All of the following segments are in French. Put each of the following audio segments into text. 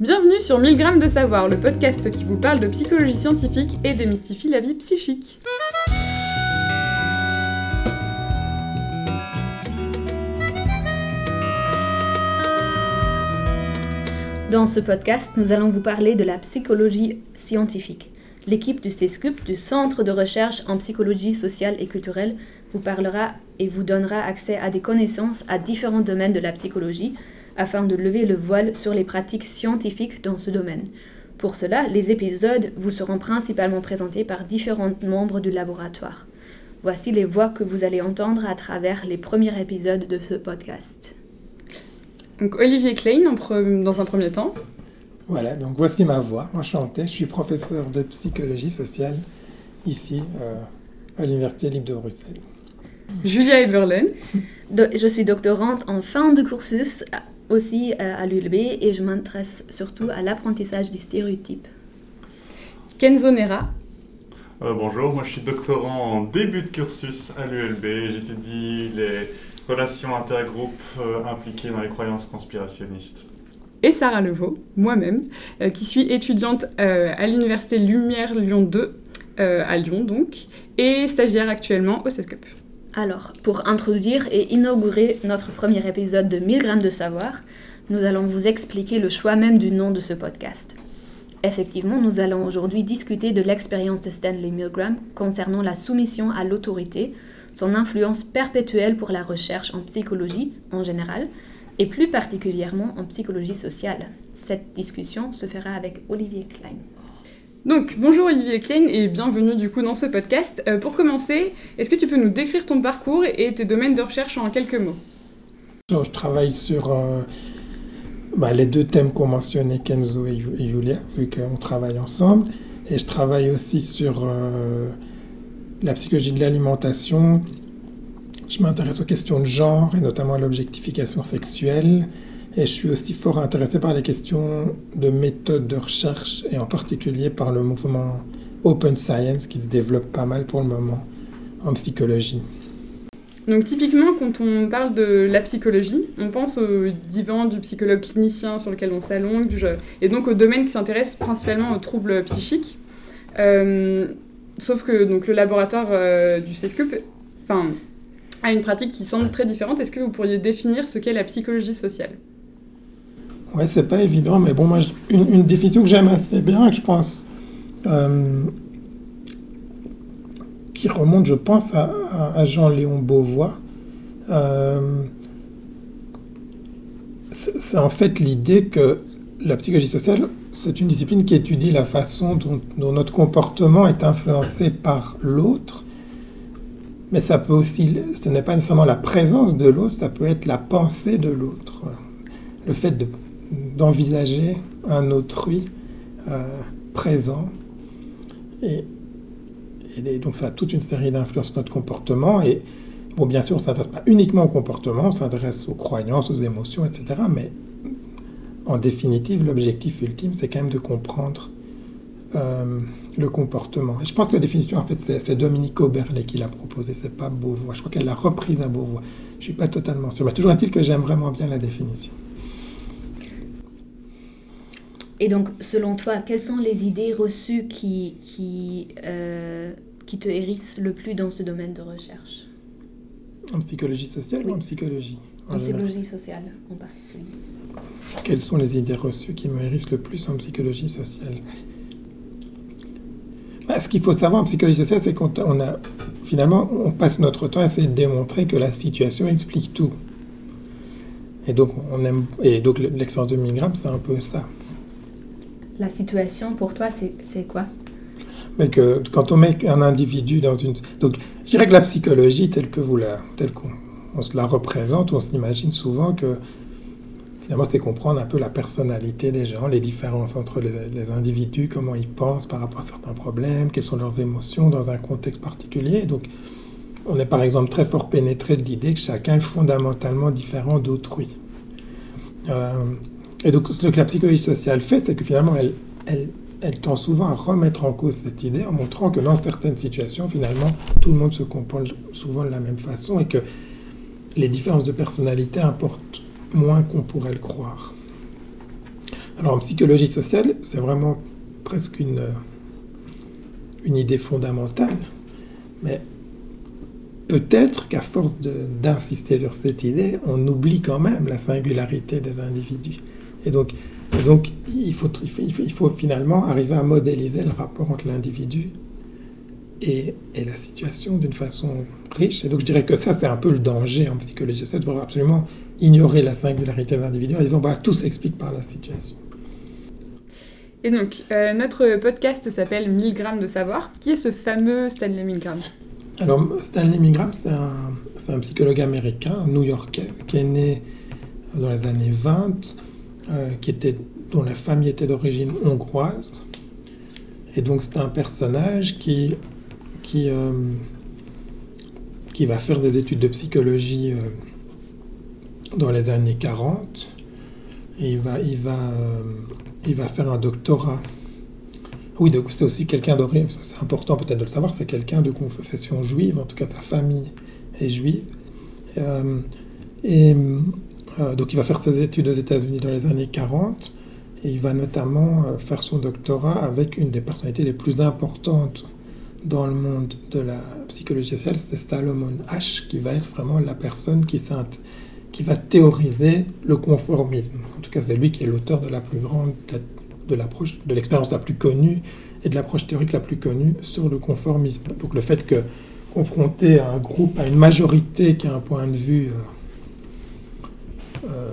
Bienvenue sur 1000 grammes de savoir, le podcast qui vous parle de psychologie scientifique et démystifie la vie psychique. Dans ce podcast, nous allons vous parler de la psychologie scientifique. L'équipe du CESCUP, du Centre de recherche en psychologie sociale et culturelle, vous parlera et vous donnera accès à des connaissances à différents domaines de la psychologie, afin de lever le voile sur les pratiques scientifiques dans ce domaine. Pour cela, les épisodes vous seront principalement présentés par différents membres du laboratoire. Voici les voix que vous allez entendre à travers les premiers épisodes de ce podcast. Donc Olivier Klein dans un premier temps. Voilà, donc voici ma voix, enchanté. Je suis professeur de psychologie sociale ici euh, à l'Université libre de Bruxelles. Julia Eberlen. je suis doctorante en fin de cursus aussi euh, à l'ULB et je m'intéresse surtout à l'apprentissage des stéréotypes. Kenzo Nera. Euh, bonjour, moi je suis doctorant en début de cursus à l'ULB. J'étudie les relations intergroupes euh, impliquées dans les croyances conspirationnistes. Et Sarah Levaux, moi-même, qui suis étudiante à l'Université Lumière Lyon 2, à Lyon donc, et stagiaire actuellement au CESCUP. Alors, pour introduire et inaugurer notre premier épisode de 1000 grammes de savoir, nous allons vous expliquer le choix même du nom de ce podcast. Effectivement, nous allons aujourd'hui discuter de l'expérience de Stanley Milgram concernant la soumission à l'autorité, son influence perpétuelle pour la recherche en psychologie en général, et plus particulièrement en psychologie sociale. Cette discussion se fera avec Olivier Klein. Donc, bonjour Olivier Klein et bienvenue du coup dans ce podcast. Euh, pour commencer, est-ce que tu peux nous décrire ton parcours et tes domaines de recherche en quelques mots? Je travaille sur euh, bah, les deux thèmes qu'ont mentionné Kenzo et, Julia, vu qu'on travaille ensemble. Et je travaille aussi sur euh, la psychologie de l'alimentation. Je m'intéresse aux questions de genre et notamment à l'objectification sexuelle et je suis aussi fort intéressé par les questions de méthode de recherche et en particulier par le mouvement Open Science qui se développe pas mal pour le moment en psychologie. Donc typiquement, quand on parle de la psychologie, on pense au divan du psychologue clinicien sur lequel on s'allonge, et donc au domaine qui s'intéresse principalement aux troubles psychiques. Euh, sauf que donc, le laboratoire euh, du CESCUP a une pratique qui semble très différente. Est-ce que vous pourriez définir ce qu'est la psychologie sociale? Ouais, c'est pas évident, mais bon, moi, une, définition que j'aime assez bien, que je pense, euh, qui remonte, je pense, à, Jean-Léon Beauvois. Euh, c'est en fait l'idée que la psychologie sociale, c'est une discipline qui étudie la façon dont, dont notre comportement est influencé par l'autre, mais ça peut aussi, ce n'est pas nécessairement la présence de l'autre, ça peut être la pensée de l'autre. Le fait de d'envisager un autrui euh, présent. Et, donc ça a toute une série d'influences sur notre comportement. Et bon, bien sûr, on ne s'intéresse pas uniquement au comportement, on s'intéresse aux croyances, aux émotions, etc. Mais en définitive, l'objectif ultime, c'est quand même de comprendre euh, le comportement. Et je pense que la définition, en fait, c'est Dominique Oberle qui l'a proposée, c'est pas Beauvoir. Je crois qu'elle l'a reprise à Beauvoir. Je ne suis pas totalement sûr. Mais toujours est-il que j'aime vraiment bien la définition. Et donc, selon toi, quelles sont les idées reçues qui, qui, euh, qui te hérissent le plus dans ce domaine de recherche? En psychologie sociale ou en psychologie? En, psychologie sociale, en particulier. Quelles sont les idées reçues qui me hérissent le plus en psychologie sociale? Bah, Ce qu'il faut savoir en psychologie sociale, c'est qu'on a finalement, on passe notre temps à essayer de démontrer que la situation explique tout. Et donc, on aime, et donc l'expérience de Milgram, c'est un peu ça la situation pour toi, c'est quoi? Mais quand on met un individu dans une... Donc, je dirais que la psychologie, telle que vous la, telle qu'on se la représente, on s'imagine souvent que finalement, c'est comprendre un peu la personnalité des gens, les différences entre les, les, individus, comment ils pensent par rapport à certains problèmes, quelles sont leurs émotions dans un contexte particulier. Donc, on est par exemple très fort pénétré de l'idée que chacun est fondamentalement différent d'autrui. Euh, et donc, ce que la psychologie sociale fait, c'est que finalement, elle, tend souvent à remettre en cause cette idée en montrant que dans certaines situations, finalement, tout le monde se comporte souvent de la même façon et que les différences de personnalité importent moins qu'on pourrait le croire. Alors en psychologie sociale, c'est vraiment presque une, une idée fondamentale, mais peut-être qu'à force d'insister sur cette idée, on oublie quand même la singularité des individus. Et donc, donc il, faut, il, faut, il, faut, finalement arriver à modéliser le rapport entre l'individu et, et, la situation d'une façon riche. Et donc je dirais que ça, c'est un peu le danger en psychologie. C'est de vouloir absolument ignorer la singularité de l'individu en disant, bah, tout s'explique par la situation. Et donc, euh, notre podcast s'appelle 1000 grammes de savoir. Qui est ce fameux Stanley Milgram Alors, Stanley Milgram, c'est un, un, psychologue américain, new-yorkais, qui est né dans les années 20, euh, qui était, dont la famille était d'origine hongroise. Et donc, c'est un personnage qui, qui, euh, qui va faire des études de psychologie euh, dans les années 40. Et il va, il va il va faire un doctorat. Oui, donc c'est aussi quelqu'un d'origine, c'est important peut-être de le savoir, c'est quelqu'un de confession juive, en tout cas sa famille est juive. Et donc il va faire ses études aux États-Unis dans les années 40, et il va notamment euh, faire son doctorat avec une des personnalités les plus importantes dans le monde de la psychologie sociale, c'est Salomon Ash, qui va être vraiment la personne qui qui va théoriser le conformisme. En tout cas, c'est lui qui est l'auteur de la plus grande, de de l'expérience la plus connue et de l'approche théorique la plus connue sur le conformisme. Donc le fait que confronté à un groupe, à une majorité qui a un point de vue, euh, euh,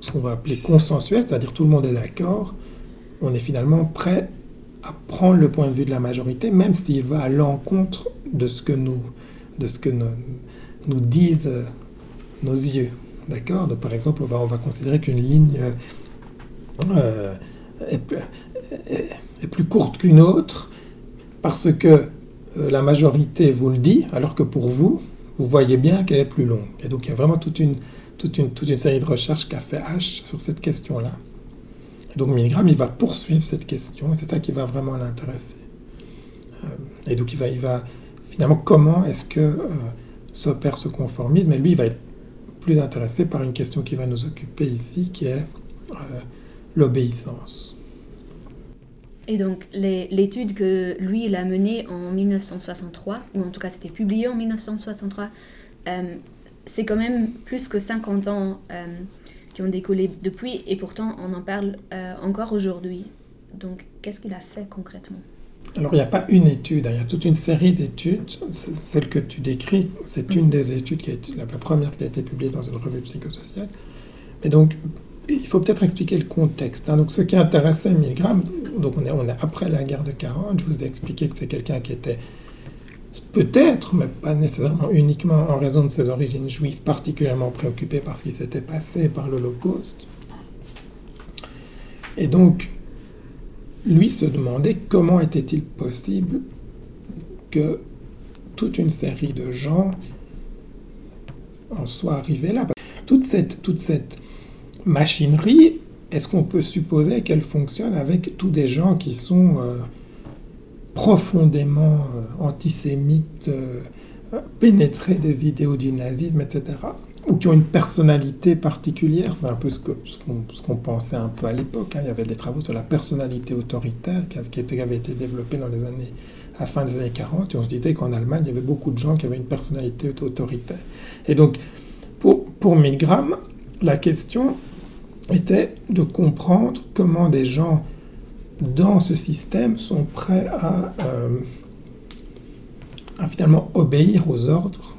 ce qu'on va appeler consensuel, c'est-à-dire tout le monde est d'accord, on est finalement prêt à prendre le point de vue de la majorité, même s'il va à l'encontre de ce que nous, de ce que nous, nous disent nos yeux. D'accord? Par exemple, on va, on va considérer qu'une ligne euh, est, plus courte qu'une autre parce que euh, la majorité vous le dit, alors que pour vous, vous voyez bien qu'elle est plus longue. Et donc, il y a vraiment toute une, toute une, série de recherches qu'a fait H sur cette question-là. Donc, Milgram, il va poursuivre cette question, et c'est ça qui va vraiment l'intéresser. Euh, et donc, il va, il va finalement, comment est-ce que s'opère ce conformisme? Et lui, il va être plus intéressé par une question qui va nous occuper ici, qui est euh, l'obéissance. Et donc, l'étude que lui, il a menée en 1963, ou en tout cas c'était publié en 1963, euh, c'est quand même plus que 50 ans euh, qui ont décollé depuis, et pourtant on en parle encore aujourd'hui. Donc, qu'est-ce qu'il a fait concrètement? Alors, il n'y a pas une étude, hein. il y a toute une série d'études. Celle que tu décris, c'est une des études qui a été la première qui a été publiée dans une revue psychosociale. Mais donc, il faut peut-être expliquer le contexte. Hein. Donc, ce qui intéressait Milgram, donc on est après la guerre de 40, je vous ai expliqué que c'est quelqu'un qui était peut-être, mais pas nécessairement uniquement en raison de ses origines juives, particulièrement préoccupé par ce qui s'était passé par l'Holocauste. Et donc, lui se demandait comment était-il possible que toute une série de gens en soient arrivés là. Toute cette, toute cette machinerie, est-ce qu'on peut supposer qu'elle fonctionne avec tous des gens qui sont euh, profondément euh, antisémites, euh, pénétrés des idéaux du nazisme, etc ou qui ont une personnalité particulière. C'est un peu ce qu'on ce pensait un peu à l'époque. Hein. Il y avait des travaux sur la personnalité autoritaire qui, qui, avaient été développés dans les années, à la fin des années 40. Et on se disait qu'en Allemagne, il y avait beaucoup de gens qui avaient une personnalité autoritaire. Et donc, pour, pour Milgram, la question était de comprendre comment des gens dans ce système sont prêts à, euh, à finalement obéir aux ordres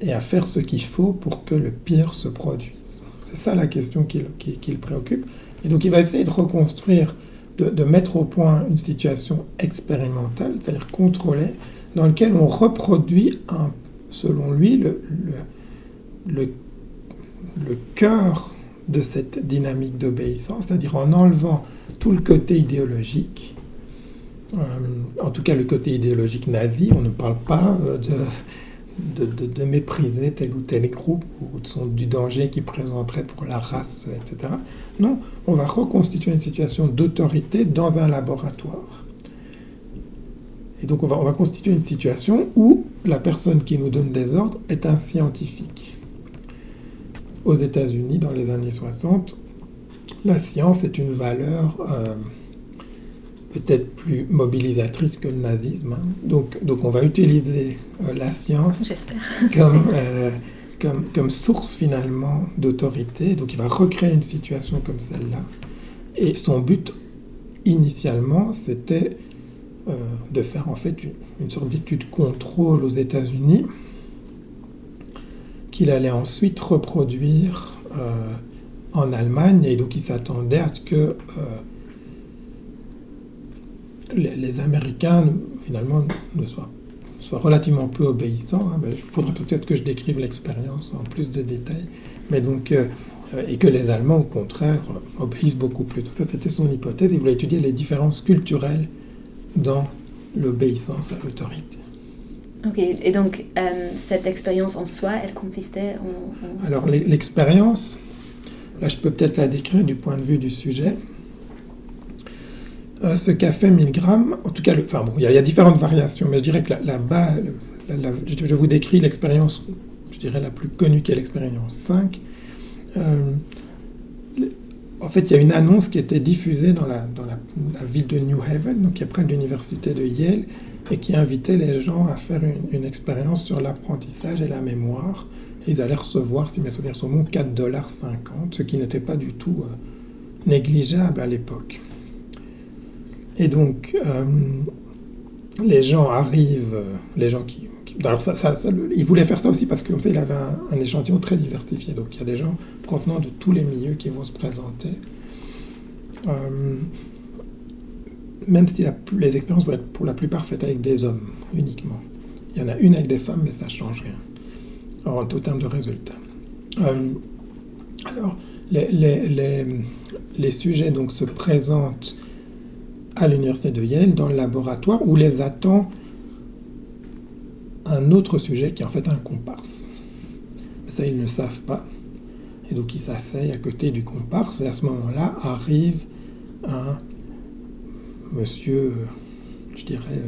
et à faire ce qu'il faut pour que le pire se produise. C'est ça la question qui, qui, le préoccupe. Et donc il va essayer de reconstruire, de, de mettre au point une situation expérimentale, c'est-à-dire contrôlée, dans laquelle on reproduit, un, selon lui, le, le, le cœur de cette dynamique d'obéissance, c'est-à-dire en enlevant tout le côté idéologique, euh, en tout cas le côté idéologique nazi, on ne parle pas euh, de de, mépriser tel ou tel groupe ou de son, du danger qu'il présenterait pour la race, etc. Non, on va reconstituer une situation d'autorité dans un laboratoire. Et donc on va, on va constituer une situation où la personne qui nous donne des ordres est un scientifique. Aux États-Unis, dans les années 60, la science est une valeur euh, peut-être plus mobilisatrice que le nazisme. hein. Donc, donc on va utiliser euh, la science comme, euh, comme, comme source finalement d'autorité. Donc il va recréer une situation comme celle-là. Et son but initialement, c'était de faire en fait une, une sorte d'étude contrôle aux États-Unis qu'il allait ensuite reproduire en Allemagne. Et donc il s'attendait à ce que euh, les, les Américains finalement ne soient relativement peu obéissant. hein, Il faudrait peut-être que je décrive l'expérience en plus de détails. Mais donc, euh, et que les Allemands, au contraire, obéissent beaucoup plus. Donc ça, c'était son hypothèse. Il voulait étudier les différences culturelles dans l'obéissance à l'autorité. Ok, et donc euh, cette expérience en soi, elle consistait en... en- Alors, l'e- l'expérience, là, je peux peut-être la décrire du point de vue du sujet. Euh, ce qu'a fait Milgram, en tout cas, enfin bon, il y, a- différentes variations, mais je dirais que la, la bas- je, vous décris l'expérience, je dirais la plus connue qui est l'expérience 5. Euh, en fait, il y a une annonce qui était diffusée dans la, ville de New Haven, donc qui est près de l'université de Yale, et qui invitait les gens à faire une expérience sur l'apprentissage et la mémoire. Ils allaient recevoir, si mes souvenirs sont bons, 4,50$, ce qui n'était pas du tout euh, négligeable à l'époque. Et donc, euh, les gens arrivent, euh, les gens qui... qui- alors, il voulait faire ça aussi parce que comme ça, avait un, échantillon très diversifié. Donc, il y a des gens provenant de tous les milieux qui vont se présenter. Même si les expériences vont être pour la plupart faites avec des hommes uniquement. Il y en a une avec des femmes, mais ça ne change rien en au terme de résultats. Euh, alors, les, les- les- les sujets donc, se présentent à l'université de Yale dans le laboratoire où les attend un autre sujet qui est en fait un comparse. Ça, ils ne savent pas. Et donc, ils s'asseyent à côté du comparse et à ce moment-là arrive un monsieur, je dirais,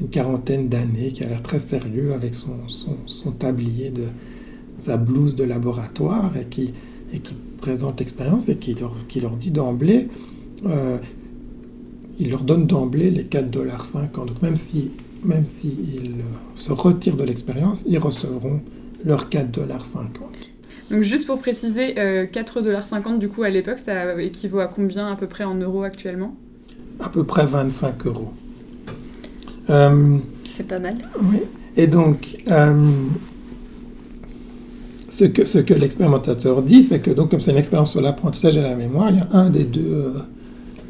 une quarantaine d'années, qui a l'air très sérieux avec son, son, son tablier de sa blouse de laboratoire et qui, et qui présente l'expérience et qui leur, qui leur dit d'emblée, euh, il leur donne d'emblée les 4,50$. Donc même si même s'ils se retirent de l'expérience, ils recevront leurs 4,50$. Donc juste pour préciser, euh, 4,50$ du coup à l'époque, ça équivaut à combien à peu près en euros actuellement? À peu près 25 euros. Euh, C'est pas mal. Oui. Et donc, euh, ce que, ce que l'expérimentateur dit, c'est que donc, comme c'est une expérience sur l'apprentissage et la mémoire, il y a un des deux, euh,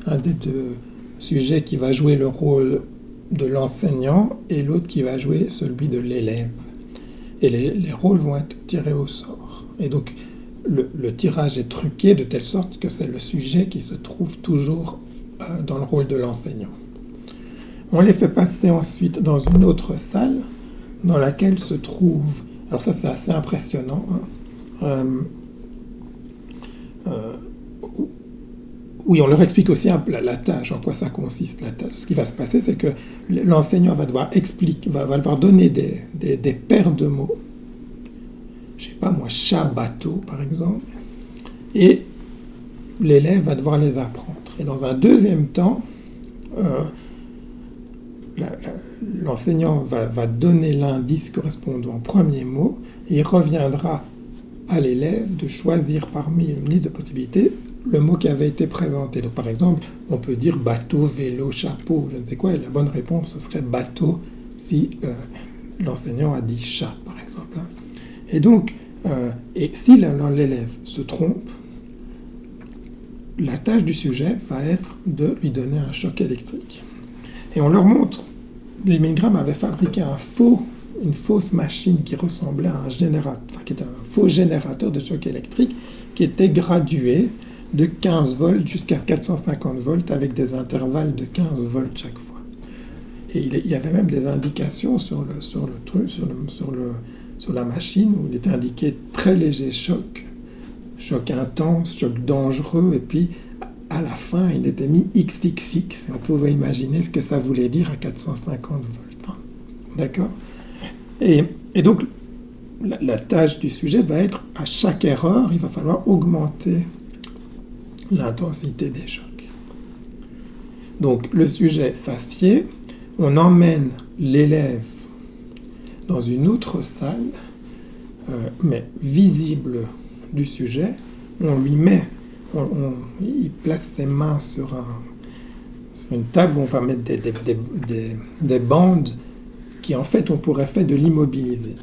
un des deux sujets qui va jouer le rôle de l'enseignant et l'autre qui va jouer celui de l'élève. Et les, les rôles vont être tirés au sort. Et donc, le, le tirage est truqué de telle sorte que c'est le sujet qui se trouve toujours euh, dans le rôle de l'enseignant. On les fait passer ensuite dans une autre salle dans laquelle se trouve. Alors, ça, c'est assez impressionnant. hein. Euh, euh, oui, on leur explique aussi la, la tâche, en quoi ça consiste la tâche. Ce qui va se passer, c'est que l'enseignant va devoir expliquer, va, devoir donner des, paires de mots. Je sais pas moi, chat, bateau, par exemple. Et l'élève va devoir les apprendre. Et dans un deuxième temps, euh, l'enseignant va, donner l'indice correspondant au premier mot et il reviendra à l'élève de choisir parmi une liste de possibilités le mot qui avait été présenté. Donc, par exemple, on peut dire bateau, vélo, chapeau, je ne sais quoi, et la bonne réponse serait bateau si euh, l'enseignant a dit chat, par exemple. hein. Et donc, euh, si l'élève se trompe, la tâche du sujet va être de lui donner un choc électrique. Et on leur montre, Milgram avait fabriqué un faux, une fausse machine qui ressemblait à un générateur, enfin, qui était un faux générateur de choc électrique qui était gradué de 15 volts jusqu'à 450 volts avec des intervalles de 15 volts chaque fois. Et il y avait même des indications sur le, sur le truc, sur, le, sur, le, sur la machine où il était indiqué très léger choc, choc intense, choc dangereux, et puis à la fin il était mis XXX. On pouvait imaginer ce que ça voulait dire à 450 volts. D'accord? Et, donc la, la tâche du sujet va être à chaque erreur, il va falloir augmenter l'intensité des chocs. Donc le sujet s'assied, on emmène l'élève dans une autre salle, euh, mais visible du sujet, on lui met, il place ses mains sur, une table où on va mettre des, des, bandes qui en fait on pourrait faire de l'immobiliser.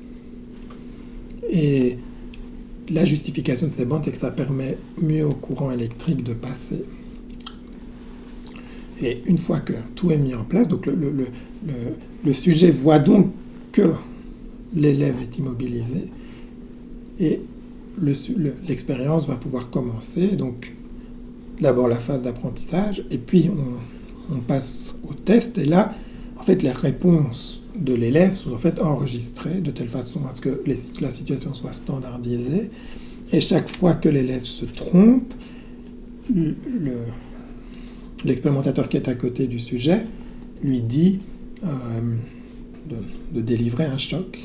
Et la justification de ces bandes est que ça permet mieux au courant électrique de passer. Et une fois que tout est mis en place, donc le, le, sujet voit donc que l'élève est immobilisé et l'expérience va pouvoir commencer. Donc d'abord la phase d'apprentissage et puis on, passe au test et là, en fait, les réponses de l'élève sont en fait enregistrées de telle façon à ce que la situation soit standardisée. Et chaque fois que l'élève se trompe, le, l'expérimentateur qui est à côté du sujet lui dit euh, de, délivrer un choc.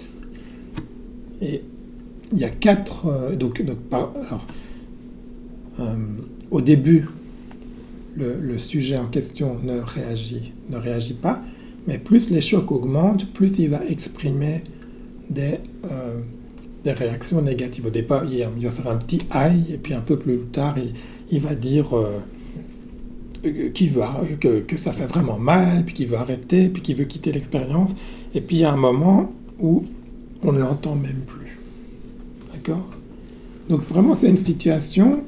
Il y a quatre. Euh, donc, alors, euh, au début, le, sujet en question ne réagit, ne réagit pas, mais plus les chocs augmentent, plus il va exprimer des, des réactions négatives. Au départ, il, va faire un petit aïe, et puis un peu plus tard, il, il va dire euh, qui veut, que, que, ça fait vraiment mal, puis qui veut arrêter, puis qui veut quitter l'expérience. Et puis il y a un moment où on ne l'entend même plus. Donc vraiment, c'est une situation,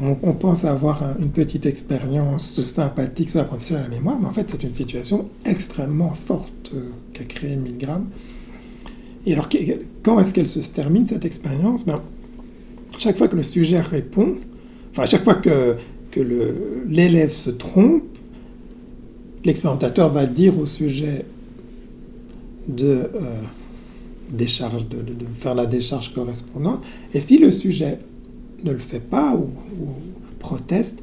on, pense avoir une petite expérience sympathique sur l'apprentissage de la mémoire, mais en fait, c'est une situation extrêmement forte euh, qu'a créé Milgram. Et alors, quand est-ce qu'elle se termine, cette expérience? Ben, Chaque fois que le sujet répond, enfin, chaque fois que que l'élève se trompe, l'expérimentateur va dire au sujet de, euh, décharge, de, faire la décharge correspondante. Et si le sujet ne le fait pas ou, proteste,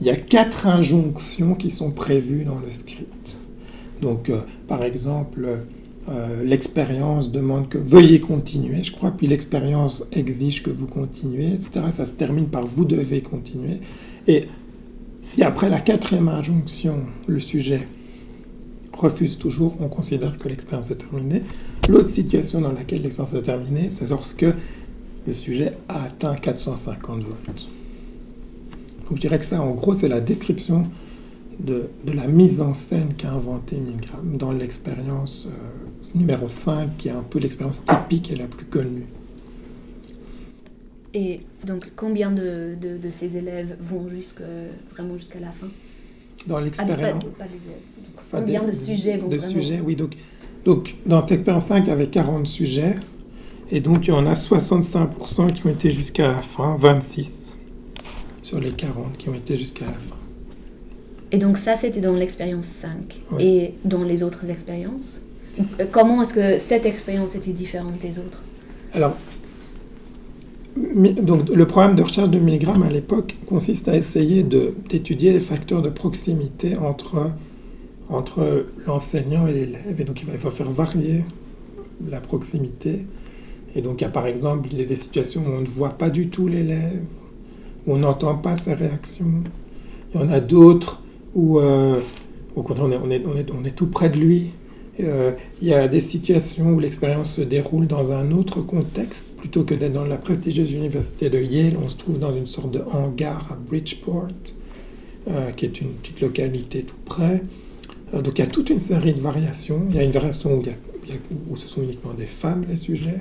il y a quatre injonctions qui sont prévues dans le script. Donc, euh, par exemple, euh, l'expérience demande que veuillez continuer, je crois, puis l'expérience exige que vous continuez, etc. Ça se termine par vous devez continuer. Et si après la quatrième injonction, le sujet refuse toujours, on considère que l'expérience est terminée. L'autre situation dans laquelle l'expérience est terminée, c'est lorsque le sujet a atteint 450 volts. Donc je dirais que ça, en gros, c'est la description de, la mise en scène qu'a inventé Milgram dans l'expérience euh, numéro 5, qui est un peu l'expérience typique et la plus connue. Et donc, combien de, de, ces élèves vont jusque, vraiment jusqu'à la fin? Dans l'expérience ah, Combien de sujets vont De sujets, oui. Donc, donc, dans cette expérience 5, il y avait 40 sujets. Et donc, il y en a 65% qui ont été jusqu'à la fin, 26 sur les 40 qui ont été jusqu'à la fin. Et donc, ça, c'était dans l'expérience 5. Et dans les autres expériences? Comment est-ce que cette expérience était différente des autres? Alors, donc, le programme de recherche de Milgram à l'époque consiste à essayer d'étudier les facteurs de proximité entre, entre l'enseignant et l'élève. Et donc, il va, faire varier la proximité. Et donc, il y a par exemple des situations où on ne voit pas du tout l'élève, où on n'entend pas ses réactions. Il y en a d'autres où, euh, au contraire, on est tout près de lui euh, il y a des situations où l'expérience se déroule dans un autre contexte, plutôt que d'être dans la prestigieuse université de Yale, on se trouve dans une sorte de hangar à Bridgeport, euh, qui est une petite localité tout près. Euh, donc il y a toute une série de variations. Il y a une variation où, où, ce sont uniquement des femmes les sujets.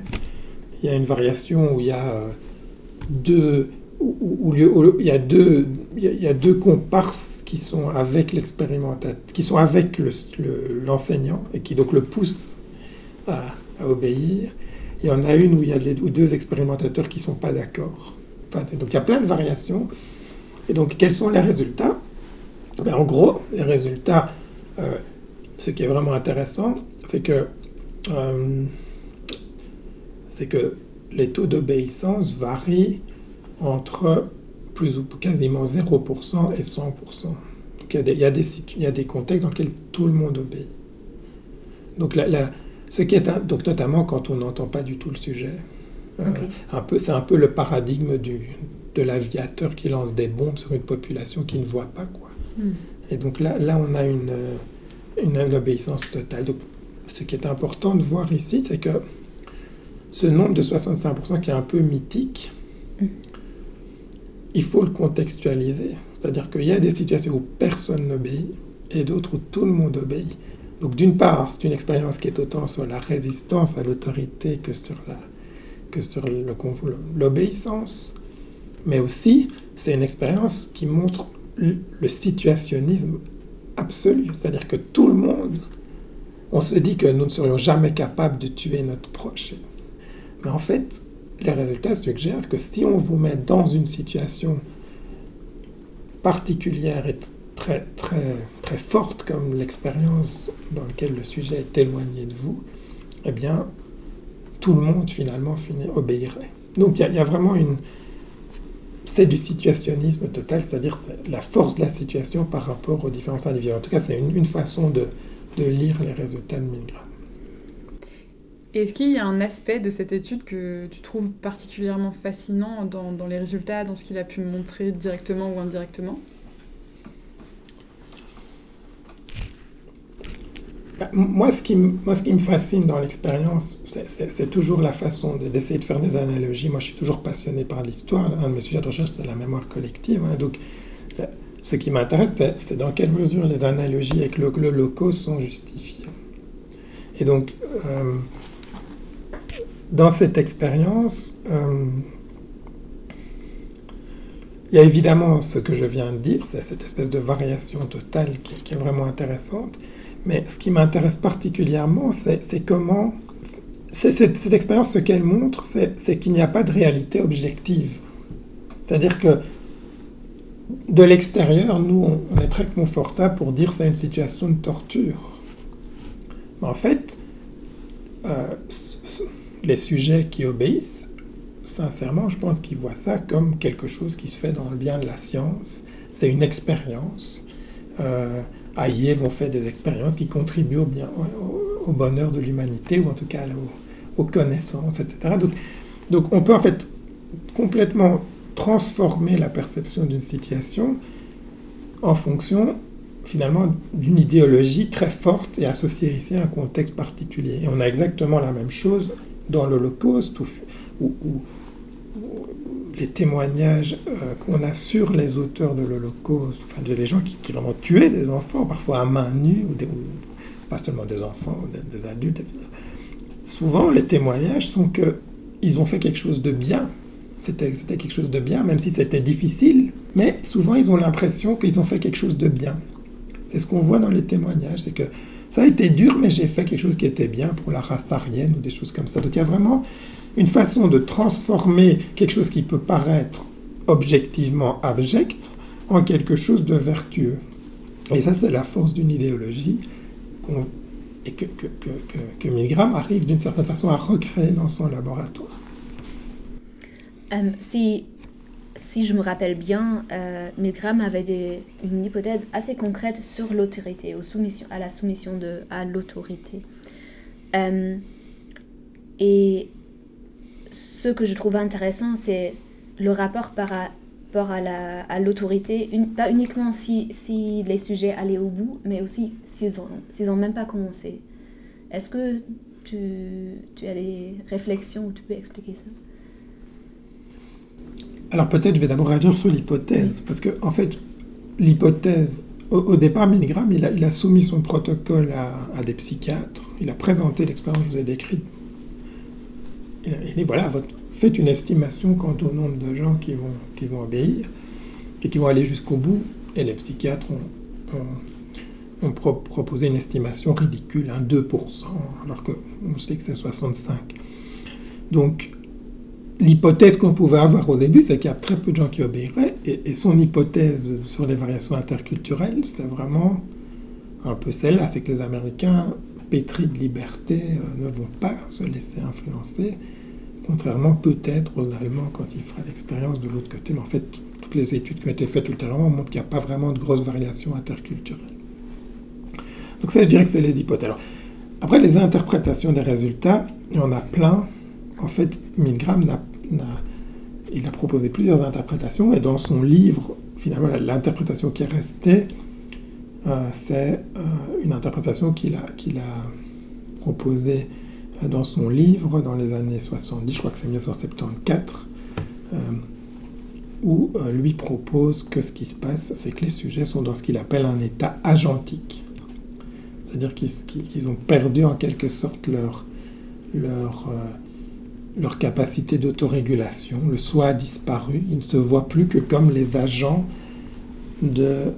Il y a une variation où il y a deux où, il, y a deux, il y a deux comparses qui sont avec l'expérimentateur, qui sont avec l'enseignant et qui donc le poussent à, obéir. Il y en a une où il y a deux expérimentateurs qui sont pas d'accord. donc il y a plein de variations. Et donc quels sont les résultats? Ben, En gros, les résultats, euh, ce qui est vraiment intéressant, c'est que, euh, c'est que les taux d'obéissance varient entre plus ou quasiment 0% et 100%. Donc il y, a des, il, y a des, il y a des contextes dans lesquels tout le monde obéit. Donc, la, ce qui est donc notamment quand on n'entend pas du tout le sujet. Euh, un peu, c'est un peu le paradigme du, de l'aviateur qui lance des bombes sur une population qui ne voit pas. Quoi. Hmm. Et donc là, là, on a une, une obéissance totale. Donc, ce qui est important de voir ici, c'est que ce nombre de 65% qui est un peu mythique, il faut le contextualiser. C'est-à-dire qu'il y a des situations où personne n'obéit et d'autres où tout le monde obéit. Donc d'une part, c'est une expérience qui est autant sur la résistance à l'autorité que sur la que sur l'obéissance, mais aussi c'est une expérience qui montre le situationnisme absolu, c'est-à-dire que tout le monde, on se dit que nous ne serions jamais capables de tuer notre proche, mais en fait, les résultats suggèrent que si on vous met dans une situation particulière et très, très, très forte comme l'expérience dans laquelle le sujet est éloigné de vous, eh bien, tout le monde finalement obéirait. Donc il y a vraiment une... C'est du situationnisme total, c'est-à-dire c'est la force de la situation par rapport aux différents individus. En tout cas, c'est une, une façon de, de lire les résultats de Milgram. Est-ce qu'il y a un aspect de cette étude que tu trouves particulièrement fascinant dans, dans les résultats, dans ce qu'il a pu montrer directement ou indirectement Bah, m- Moi ce, qui, moi, ce qui me fascine dans l'expérience, c'est- toujours la façon de- d'essayer de faire des analogies. Moi, je suis toujours passionné par l'histoire. Un de mes sujets de recherche, c'est la mémoire collective. hein. Donc, ce qui m'intéresse, c'est- dans quelle mesure les analogies avec le- l'Holocauste sont justifiées. Et donc, euh, dans cette expérience, euh, il y a évidemment ce que je viens de dire, c'est cette espèce de variation totale qui est vraiment intéressante. Mais ce qui m'intéresse particulièrement, c'est comment... Cette, expérience, ce qu'elle montre, c'est qu'il n'y a pas de réalité objective. C'est-à-dire que de l'extérieur, nous, on, est très confortable pour dire c'est une situation de torture. En fait, euh, les sujets qui obéissent, sincèrement, je pense qu'ils voient ça comme quelque chose qui se fait dans le bien de la science. C'est une expérience. Euh, à Yale, on fait des expériences qui contribuent au, bien, au, bonheur de l'humanité, ou en tout cas aux, connaissances, etc. Donc, on peut en fait complètement transformer la perception d'une situation en fonction finalement d'une idéologie très forte et associée ici à un contexte particulier. Et on a exactement la même chose dans l'Holocauste, les témoignages euh, qu'on a sur les auteurs de l'Holocauste, enfin les gens qui, qui vraiment tuaient des enfants, parfois à main nue, ou, pas seulement des enfants, des, adultes, etc. Souvent, les témoignages sont que ils ont fait quelque chose de bien. C'était c'était quelque chose de bien, même si c'était difficile. Mais souvent, ils ont l'impression qu'ils ont fait quelque chose de bien. C'est ce qu'on voit dans les témoignages, c'est que ça a été dur, mais j'ai fait quelque chose qui était bien pour la race aryenne ou des choses comme ça. Donc il y a vraiment une façon de transformer quelque chose qui peut paraître objectivement abject en quelque chose de vertueux. Et ça, c'est la force d'une idéologie et que, que, que, que, Milgram arrive d'une certaine façon à recréer dans son laboratoire. Euh, si, si je me rappelle bien, euh, Milgram avait une hypothèse assez concrète sur l'autorité, à la soumission de, à l'autorité. Euh, et ce que je trouve intéressant, c'est le rapport par rapport à la- à l'autorité, pas uniquement si, si les sujets allaient au bout, mais aussi s'ils n'ont s'ils ont même pas commencé. Est-ce que tu, tu as des réflexions où tu peux expliquer ça? Alors peut-être je vais d'abord réagir sur l'hypothèse, parce que en fait, l'hypothèse, au, au départ, Milgram, il a, il a soumis son protocole à, à des psychiatres, il a présenté l'expérience que je vous ai décrite. Il, il dit, voilà, votre- faites une estimation quant au nombre de gens qui vont, qui vont obéir et qui vont aller jusqu'au bout, et les psychiatres ont, ont- ont pro- proposé une estimation ridicule, un 2%, alors qu'on sait que c'est 65%. Donc, l'hypothèse qu'on pouvait avoir au début, c'est qu'il y a très peu de gens qui obéiraient, et, et son hypothèse sur les variations interculturelles, c'est vraiment un peu celle-là, c'est que les Américains, pétris de liberté, euh, ne vont pas se laisser influencer, contrairement peut-être aux Allemands quand ils feraient l'expérience de l'autre côté. Mais en fait, toutes les études qui ont été faites ultérieurement montrent qu'il n'y a pas vraiment de grosses variations interculturelles. Donc ça, je dirais que c'est les hypothèses. Alors, après, les interprétations des résultats, il y en a plein. En fait, Milgram il a proposé plusieurs interprétations et dans son livre, finalement, l'interprétation qui est restée, c'est euh, une interprétation qu'il a, a proposée euh, dans son livre dans les années 70, je crois que c'est 1974, où lui propose que ce qui se passe, c'est que les sujets sont dans ce qu'il appelle un état agentique. C'est-à-dire qu'ils ont perdu en quelque sorte leur, leur, leur capacité d'autorégulation. Le soi a disparu. Ils ne se voient plus que comme les agents de,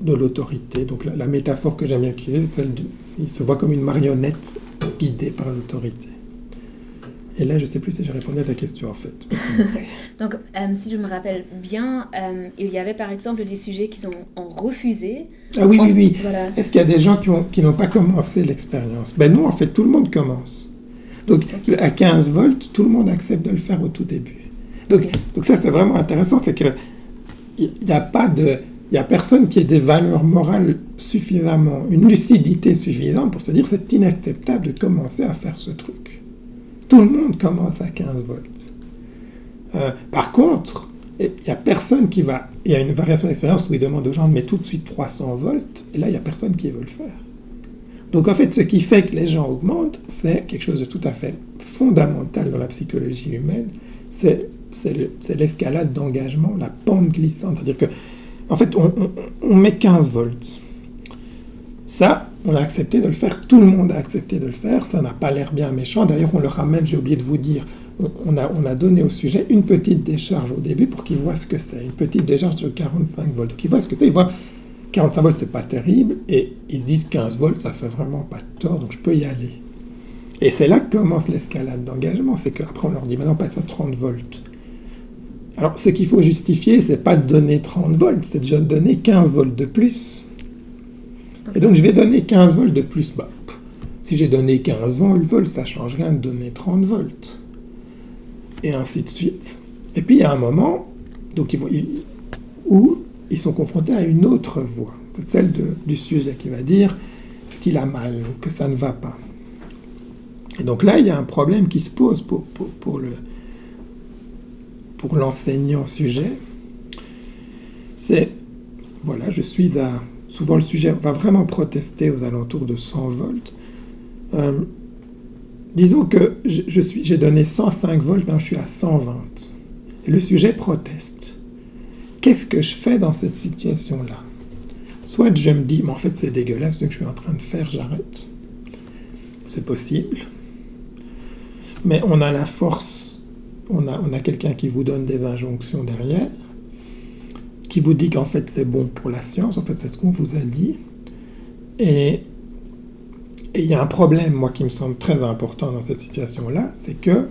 de l'autorité. Donc la, métaphore que j'aime bien utiliser, c'est celle de... Il se voit comme une marionnette guidée par l'autorité. Et là, je ne sais plus si j'ai répondu à ta question en fait. Donc, euh, si je me rappelle bien, euh, il y avait par exemple des sujets qu'ils ont, refusé. Ah oui, oui, oui. Est-ce qu'il y a des gens qui, ont, qui n'ont pas commencé l'expérience? Ben non, en fait, tout le monde commence. Donc, à 15 volts, tout le monde accepte de le faire au tout début. Donc, donc ça, c'est vraiment intéressant, c'est que il n'y a pas de il n'y a personne qui ait des valeurs morales suffisamment, une lucidité suffisante pour se dire c'est inacceptable de commencer à faire ce truc. Tout le monde commence à 15 volts. Euh, par contre, il n'y a personne qui va. Il y a une variation d'expérience où il demande aux gens de mettre tout de suite 300 volts, et là, il n'y a personne qui veut le faire. Donc en fait, ce qui fait que les gens augmentent, c'est quelque chose de tout à fait fondamental dans la psychologie humaine, c'est l'escalade d'engagement, la pente glissante. C'est-à-dire que en fait, on, met 15 volts. Ça, on a accepté de le faire, tout le monde a accepté de le faire, ça n'a pas l'air bien méchant. D'ailleurs, on le ramène, j'ai oublié de vous dire, on a, on a donné au sujet une petite décharge au début pour qu'il voit ce que c'est, une petite décharge de 45 volts. Qu'il voit ce que c'est, il voit 45 volts, c'est pas terrible, et ils se disent 15 volts, ça fait vraiment pas de tort, donc je peux y aller. Et c'est là que commence l'escalade d'engagement, c'est qu'après on leur dit maintenant passe à 30 volts. Alors, ce qu'il faut justifier, c'est pas de donner 30 volts, c'est de donner 15 volts de plus. Et donc, je vais donner 15 volts de plus. Bah, si j'ai donné 15 volts, ça change rien de donner 30 volts. Et ainsi de suite. Et puis, il y a un moment donc, où ils sont confrontés à une autre voix. C'est celle du sujet qui va dire qu'il a mal, que ça ne va pas. Et donc là, il y a un problème qui se pose pour, pour le, pour l'enseignant sujet, c'est, voilà, je suis à, souvent le sujet va vraiment protester aux alentours de 100 volts. Euh, disons que je, j'ai donné 105 volts, je suis à 120. Et le sujet proteste. Qu'est-ce que je fais dans cette situation-là? Soit je me dis, mais en fait c'est dégueulasse ce que je suis en train de faire, j'arrête. C'est possible. Mais on a la force on a, quelqu'un qui vous donne des injonctions derrière, qui vous dit qu'en fait c'est bon pour la science, en fait c'est ce qu'on vous a dit. Et il y a un problème, moi, qui me semble très important dans cette situation-là, c'est que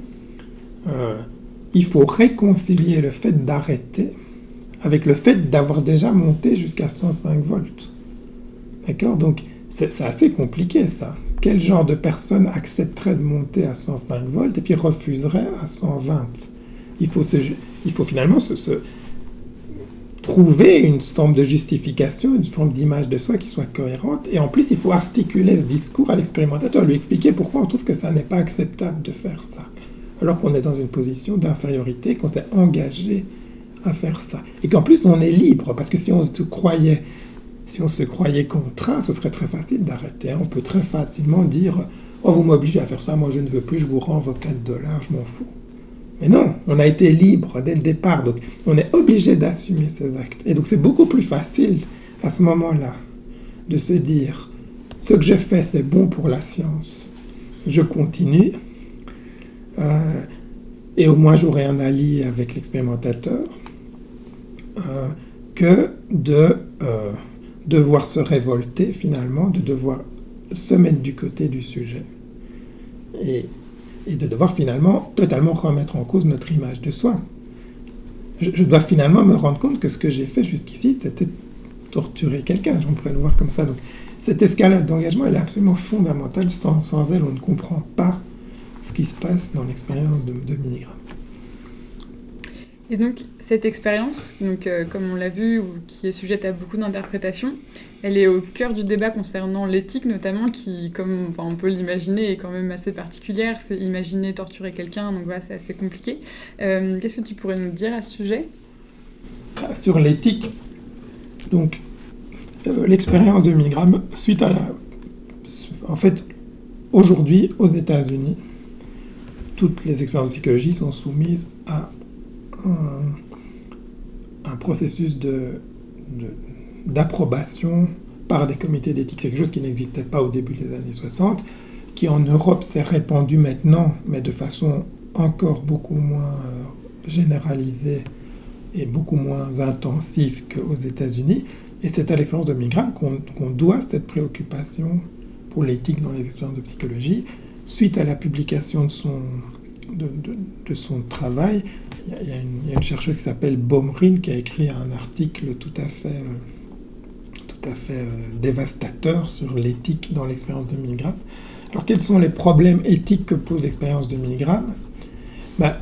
euh, il faut réconcilier le fait d'arrêter avec le fait d'avoir déjà monté jusqu'à 105 volts. D'accord? Donc, c'est assez compliqué, ça quel genre de personne accepterait de monter à 105 volts et puis refuserait à 120 il faut, il faut finalement se, trouver une forme de justification, une forme d'image de soi qui soit cohérente. Et en plus, il faut articuler ce discours à l'expérimentateur, lui expliquer pourquoi on trouve que ça n'est pas acceptable de faire ça. Alors qu'on est dans une position d'infériorité, qu'on s'est engagé à faire ça. Et qu'en plus, on est libre, parce que si on se croyait si on se croyait contraint, ce serait très facile d'arrêter. Hein. On peut très facilement dire Oh, vous m'obligez à faire ça, moi je ne veux plus, je vous rends vos 4 dollars, je m'en fous. Mais non, on a été libre dès le départ, donc on est obligé d'assumer ces actes. Et donc c'est beaucoup plus facile à ce moment-là de se dire ce que j'ai fait c'est bon pour la science, je continue, euh, et au moins j'aurai un allié avec l'expérimentateur, euh, que de euh, devoir se révolter finalement, de devoir se mettre du côté du sujet et, de devoir finalement totalement remettre en cause notre image de soi. Je, dois finalement me rendre compte que ce que j'ai fait jusqu'ici, c'était torturer quelqu'un, on pourrait le voir comme ça. Donc cette escalade d'engagement, elle est absolument fondamentale. Sans, elle, on ne comprend pas ce qui se passe dans l'expérience de, de Et donc, cette expérience, donc, euh, comme on l'a vu, qui est sujette à beaucoup d'interprétations, elle est au cœur du débat concernant l'éthique, notamment, qui, comme on peut l'imaginer, est quand même assez particulière. C'est imaginer torturer quelqu'un, donc voilà, c'est assez compliqué. Euh, qu'est-ce que tu pourrais nous dire à ce sujet? Sur l'éthique, donc, euh, l'expérience de Milgram, suite à la. En fait, aujourd'hui, aux États-Unis, toutes les expériences de psychologie sont soumises à un, processus d'approbation de, par des comités d'éthique. C'est quelque chose qui n'existait pas au début des années 60, qui en Europe s'est répandu maintenant, mais de façon encore beaucoup moins euh, généralisée et beaucoup moins intensive qu'aux États-Unis. Et c'est à l'expérience de Milgram qu'on doit cette préoccupation pour l'éthique dans les expériences de psychologie, suite à la publication de son, de, son travail il y, a une chercheuse qui s'appelle Baumrin qui a écrit un article tout à fait, euh, tout à fait euh, dévastateur sur l'éthique dans l'expérience de Milgram. Alors quels sont les problèmes éthiques que pose l'expérience de Milgram? Ben,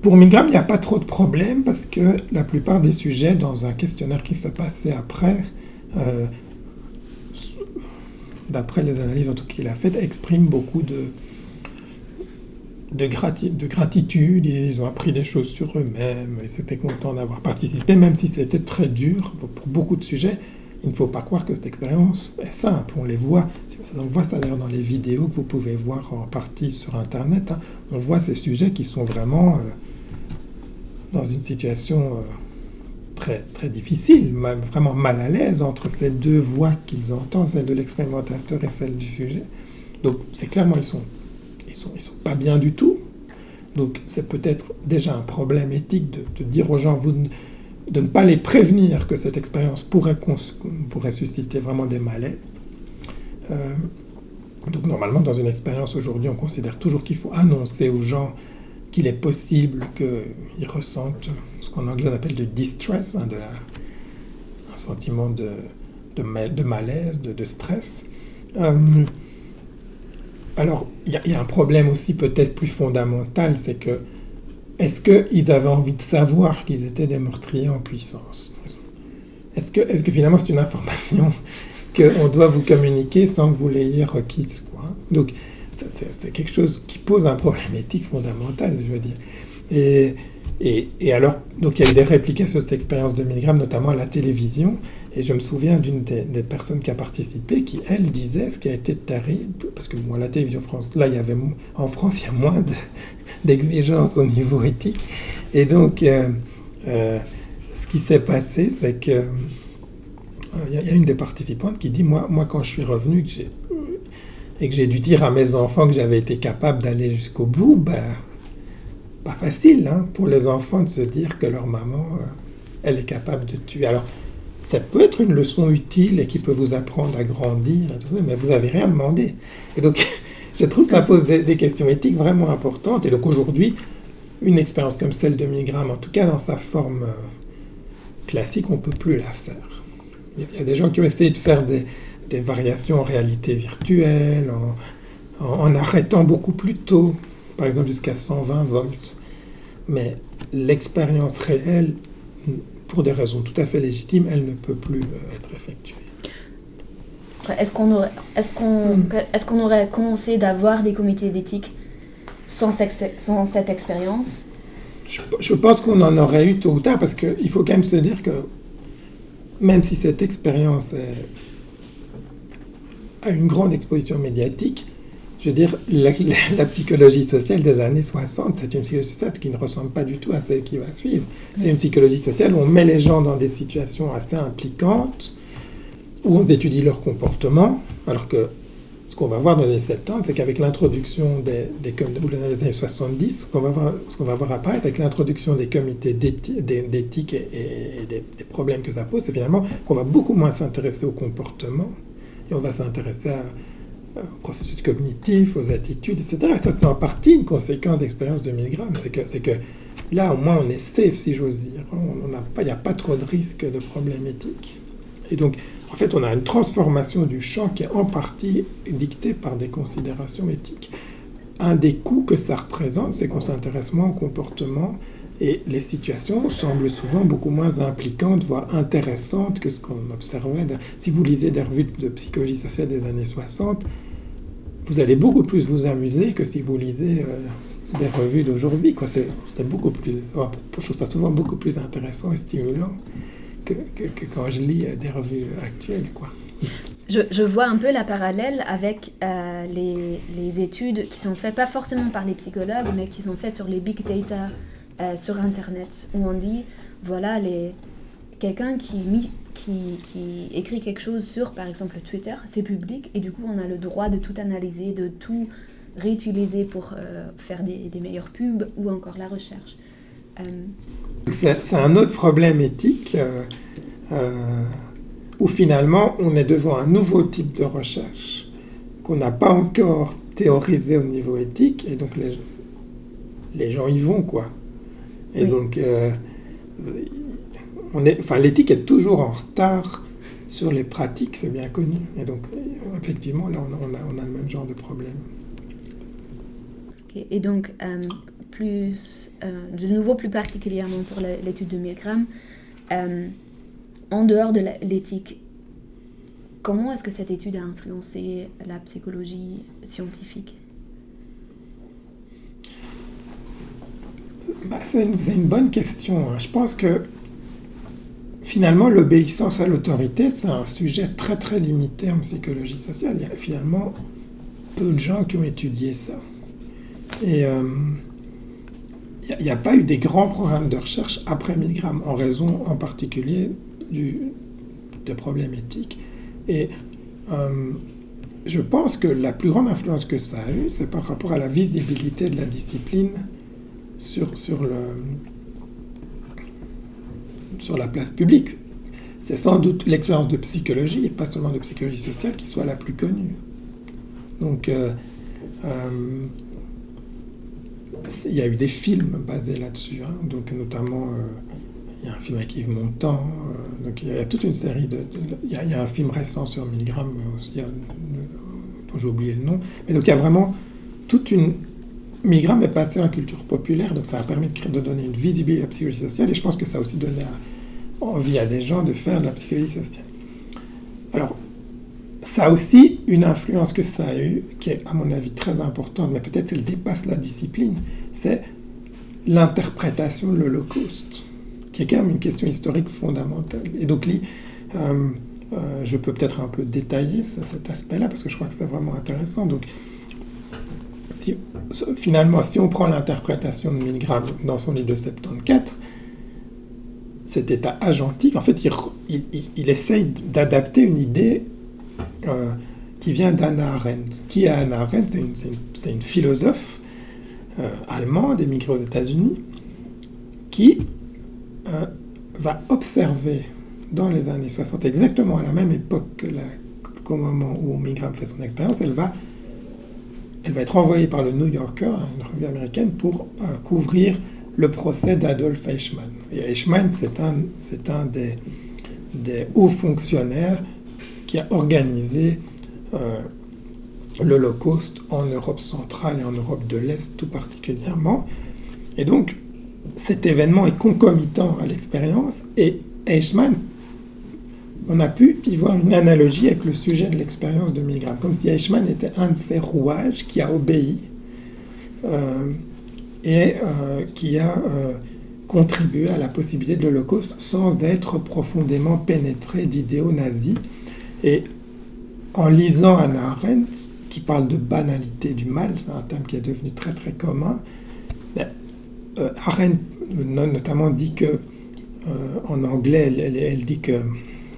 Pour Milgram, il n'y a pas trop de problèmes parce que la plupart des sujets dans un questionnaire qu'il fait passer après, euh, d'après les analyses en tout qu'il a faites, expriment beaucoup de, de, de, gratitude, ils ont appris des choses sur eux-mêmes, ils étaient contents d'avoir participé, même si c'était très dur pour, beaucoup de sujets. Il ne faut pas croire que cette expérience est simple, on les voit. On voit ça d'ailleurs dans les vidéos que vous pouvez voir en partie sur Internet. Hein. On voit ces sujets qui sont vraiment euh, dans une situation euh, très, très difficile, vraiment mal à l'aise entre ces deux voix qu'ils entendent, celle de l'expérimentateur et celle du sujet. Donc c'est clairement, ils sont ils sont, sont pas bien du tout. Donc c'est peut-être déjà un problème éthique de, dire aux gens de ne pas les prévenir que cette expérience pourrait, susciter vraiment des malaises. Euh, donc normalement dans une expérience aujourd'hui on considère toujours qu'il faut annoncer aux gens qu'il est possible qu'ils ressentent ce qu'en anglais on appelle du distress, hein, de un sentiment de, de, malaise, de, stress. Euh, alors, il y, a un problème aussi peut-être plus fondamental, c'est que est-ce qu'ils avaient envie de savoir qu'ils étaient des meurtriers en puissance? Est-ce que, est que finalement c'est une information qu'on doit vous communiquer sans que vous l'ayez requise Donc, c'est quelque chose qui pose un problème éthique fondamental, je veux dire. Et, et, alors, donc il y a eu des réplications de cette expérience de Milgram, notamment à la télévision. Et je me souviens d'une des, personnes qui a participé qui, elle, disait ce qui a été terrible, parce que moi, la télévision France, là, il y avait, en France, il y a moins d'exigences au niveau éthique. Et donc, euh, euh, ce qui s'est passé, c'est que euh, il y, a une des participantes qui dit, moi, moi quand je suis revenu et que j'ai dû dire à mes enfants que j'avais été capable d'aller jusqu'au bout, ben, pas facile hein, pour les enfants de se dire que leur maman, elle est capable de tuer. Alors, ça peut être une leçon utile et qui peut vous apprendre à grandir, mais vous n'avez rien demandé. Et donc, je trouve que ça pose des, questions éthiques vraiment importantes. Et donc aujourd'hui, une expérience comme celle de Milgram, en tout cas dans sa forme euh, classique, on ne peut plus la faire. Il y a des gens qui ont essayé de faire des, variations en réalité virtuelle, en, en, arrêtant beaucoup plus tôt, par exemple jusqu'à 120 volts. Mais l'expérience réelle pour des raisons tout à fait légitimes, elle ne peut plus euh, être effectuée. Est-ce qu'on aurait, est qu'on, hmm. est qu'on aurait commencé d'avoir des comités d'éthique sans, sans cette expérience? Je, pense qu'on en aurait eu tôt ou tard, parce qu'il faut quand même se dire que même si cette expérience a une grande exposition médiatique, je veux dire, la, psychologie sociale des années 60, c'est une psychologie sociale qui ne ressemble pas du tout à celle qui va suivre. C'est une psychologie sociale où on met les gens dans des situations assez impliquantes, où on étudie leur comportement, alors que ce qu'on va voir dans les années 70, c'est qu'avec l'introduction des, années 70, ce qu'on va, qu'on va voir apparaître avec l'introduction des comités d'éthique et, des, des, problèmes que ça pose, c'est finalement qu'on va beaucoup moins s'intéresser au comportement et on va s'intéresser à au processus cognitif, aux attitudes, etc. ça, c'est en partie une conséquence d'expérience de Milgram. C'est que, c'est que là, au moins, on est safe, si j'ose dire. Il n'y a pas trop de risques de problèmes éthiques. Et donc, en fait, on a une transformation du champ qui est en partie dictée par des considérations éthiques. Un des coûts que ça représente, c'est qu'on s'intéresse moins au comportement Et les situations semblent souvent beaucoup moins impliquantes, voire intéressantes que ce qu'on observait. Si vous lisez des revues de psychologie sociale des années 60, vous allez beaucoup plus vous amuser que si vous lisez euh, des revues d'aujourd'hui. C'est beaucoup plus, je trouve ça souvent beaucoup plus intéressant et stimulant que, quand je lis euh, des revues actuelles. Je, vois un peu la parallèle avec euh, les, les, études qui sont faites, pas forcément par les psychologues, mais qui sont faites sur les big data euh, sur Internet, où on dit, voilà, les... quelqu'un qui, écrit quelque chose sur, par exemple, Twitter, c'est public, et du coup, on a le droit de tout analyser, de tout réutiliser pour euh, faire des, meilleures pubs ou encore la recherche. C'est un autre problème éthique où finalement on est devant un nouveau type de recherche qu'on n'a pas encore théorisé au niveau éthique, et donc les, les gens y vont, quoi. Et donc, euh, on est, enfin, l'éthique est toujours en retard sur les pratiques, c'est bien connu. Et donc, effectivement, là, on a, on a, le même genre de problème. Et donc, euh, plus, euh, de nouveau, plus particulièrement pour l'étude de Milgram, en dehors de l'éthique, comment est-ce que cette étude a influencé la psychologie scientifique? Bah, C'est une, bonne question. Hein. Je pense que finalement, l'obéissance à l'autorité, c'est un sujet très très limité en psychologie sociale. Il y a finalement peu de gens qui ont étudié ça. Et euh, il n'y a, pas eu des grands programmes de recherche après Milgram, en raison en particulier du, des problèmes éthiques. Et euh, je pense que la plus grande influence que ça a eu, c'est par rapport à la visibilité de la discipline sur, sur, le, sur la place publique. C'est sans doute l'expérience de psychologie, et pas seulement de psychologie sociale, qui soit la plus connue. Donc, euh, euh, il y a eu des films basés là-dessus, hein. donc notamment il y a un film avec Yves Montand, euh, donc il y, a, toute une série de. il, y a, un film récent sur Milgram aussi, euh, dont j'ai oublié le nom. Mais donc il y a vraiment toute une. Milgram est passé en culture populaire, donc ça a permis de, donner une visibilité à la psychologie sociale, et je pense que ça a aussi donné envie à des gens de faire de la psychologie sociale. Alors, ça a aussi une influence que ça a eu, qui est à mon avis très importante, mais peut-être elle dépasse la discipline, c'est l'interprétation de l'Holocauste qui est quand même une question historique fondamentale. Et donc, euh, euh, je peux peut-être un peu détailler cet aspect-là, parce que je crois que c'est vraiment intéressant. Donc, si, finalement, si on prend l'interprétation de Milgram dans son livre de 74, cet état agentique, en fait, il, il, essaye d'adapter une idée euh, qui vient d'Anna Arendt. Qui est Anna Arendt? C'est une, philosophe allemande émigrée aux États-Unis qui euh, va observer dans les années 60, exactement à la même époque que qu'au moment où Milgram fait son expérience, elle va, elle va être envoyée par le New Yorker, une revue américaine, pour euh, couvrir le procès d'Adolf Eichmann. Eichmann, c'est un, c'est un des, des, hauts fonctionnaires qui a organisé euh, l'Holocauste en Europe centrale et en Europe de l'Est tout particulièrement. Et donc, cet événement est concomitant à l'expérience et Eichmann, on a pu y voir une analogie avec le sujet de l'expérience de Milgram, comme si Eichmann était un de ces rouages qui a obéi euh, et euh, qui a euh, contribué à la possibilité de l'Holocauste sans être profondément pénétré d'idéaux nazis. Et en lisant Anna Arendt, qui parle de banalité du mal, c'est un thème qui est devenu très très commun, Arendt notamment dit que, en anglais, elle, dit que,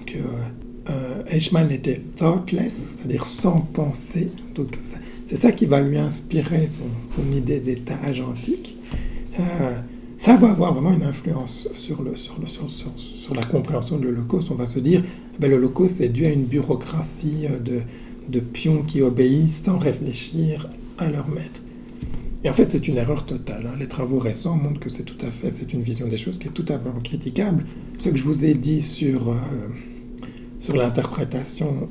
que euh, Eichmann était thoughtless, c'est-à-dire sans pensée. Donc c'est ça qui va lui inspirer son, idée d'état agentique. ça va avoir vraiment une influence sur, la compréhension de l'Holocauste. On va se dire, ben, l'Holocauste est dû à une bureaucratie de, pions qui obéissent sans réfléchir à leur maître. Et en fait, c'est une erreur totale. Hein. Les travaux récents montrent que c'est tout à fait, c'est une vision des choses qui est tout à fait critiquable. Ce que je vous ai dit sur, euh, sur l'interprétation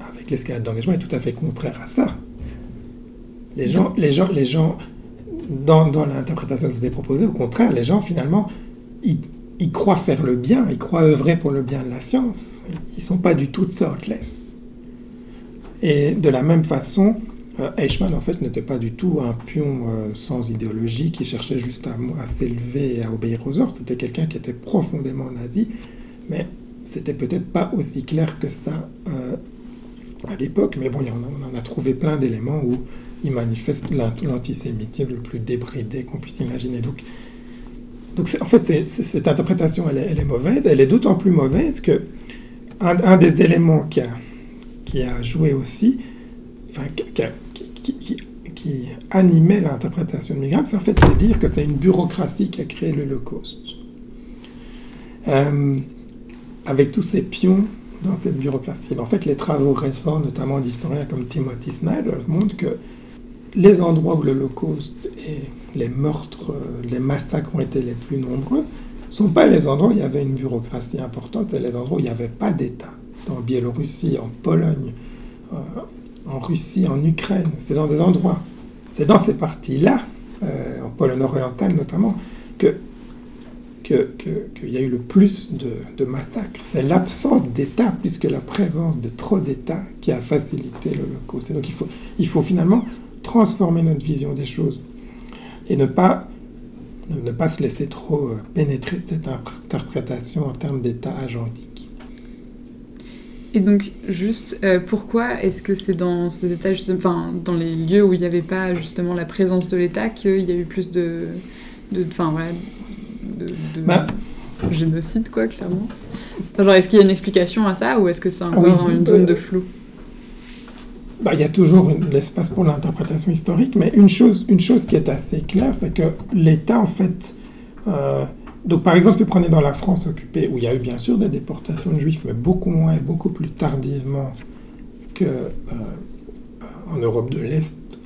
avec l'escalade d'engagement est tout à fait contraire à ça. Les gens, les gens, les gens dans, dans l'interprétation que vous ai proposée, au contraire, les gens, finalement, ils, ils, croient faire le bien, ils croient œuvrer pour le bien de la science. Ils ne sont pas du tout thoughtless. Et de la même façon, euh, Eichmann, en fait, n'était pas du tout un pion euh, sans idéologie qui cherchait juste à, à s'élever et à obéir aux ordres. C'était quelqu'un qui était profondément nazi, mais c'était peut-être pas aussi clair que ça euh, à l'époque. Mais bon, on, en a trouvé plein d'éléments où il manifeste l'antisémitisme le plus débridé qu'on puisse imaginer. Donc, donc en fait, cette interprétation, elle est, mauvaise. Elle est d'autant plus mauvaise que un, des éléments qui a, qui a joué aussi, enfin, qui, qui, qui, animait l'interprétation de Milgram, c'est en fait de dire que c'est une bureaucratie qui a créé l'Holocauste. Euh, avec tous ces pions dans cette bureaucratie. En fait, les travaux récents, notamment d'historiens comme Timothy Snyder, montrent que les endroits où l'Holocauste et les meurtres, les massacres ont été les plus nombreux, ne sont pas les endroits où il y avait une bureaucratie importante, c'est les endroits où il n'y avait pas d'État. C'est en Biélorussie, en Pologne, euh, en Russie, en Ukraine. C'est dans des endroits, c'est dans ces parties-là, euh, en Pologne orientale notamment, que qu'il y a eu le plus de, massacres. C'est l'absence d'État plus que la présence de trop d'États qui a facilité l'Holocauste. Et donc il faut, il faut finalement transformer notre vision des choses et ne pas, ne, pas se laisser trop euh, pénétrer de cette interprétation en termes d'État agentique. Et donc, juste, euh, pourquoi est-ce que c'est dans ces États, enfin, dans les lieux où il n'y avait pas justement la présence de l'État qu'il y a eu plus de, de, voilà, de, bah. génocide, quoi, clairement. genre, est-ce qu'il y a une explication à ça ou est-ce que c'est encore dans une zone de flou bah, il y a toujours l'espace pour l'interprétation historique, mais une chose, une chose qui est assez claire, c'est que l'État, en fait, euh, donc par exemple, si vous prenez dans la France occupée, où il y a eu bien sûr des déportations de juifs, mais beaucoup moins et beaucoup plus tardivement qu'en euh, en Europe de l'Est,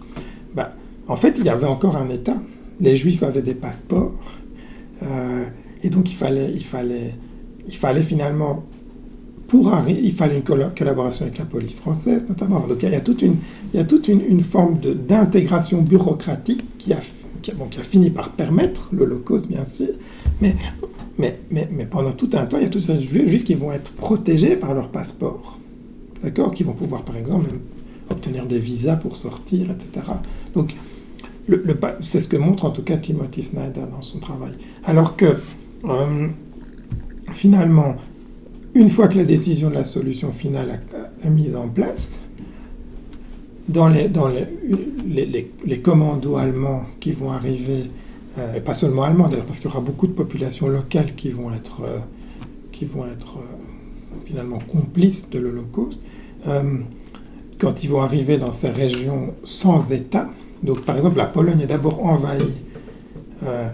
bah, en fait, il y avait encore un État. Les juifs avaient des passeports, euh, et donc il fallait, il fallait, il fallait finalement, pour arriver, il fallait une collaboration avec la police française notamment. Donc il y a toute une, il y a toute une, forme d'intégration bureaucratique qui a, qui, bon, qui a fini par permettre l'Holocauste, bien sûr, mais, mais, mais, mais, pendant tout un temps, il y a tous ces juifs qui vont être protégés par leur passeport, d'accord, qui vont pouvoir par exemple obtenir des visas pour sortir, etc. Donc c'est ce que montre en tout cas Timothy Snyder dans son travail. Alors que euh, finalement, une fois que la décision de la solution finale est mise en place, dans les, dans les, les, commandos allemands qui vont arriver, euh, et pas seulement allemands d'ailleurs, parce qu'il y aura beaucoup de populations locales qui vont être, euh, qui vont être finalement complices de l'Holocauste, quand ils vont arriver dans ces régions sans État, donc, par exemple, la Pologne est d'abord envahie euh,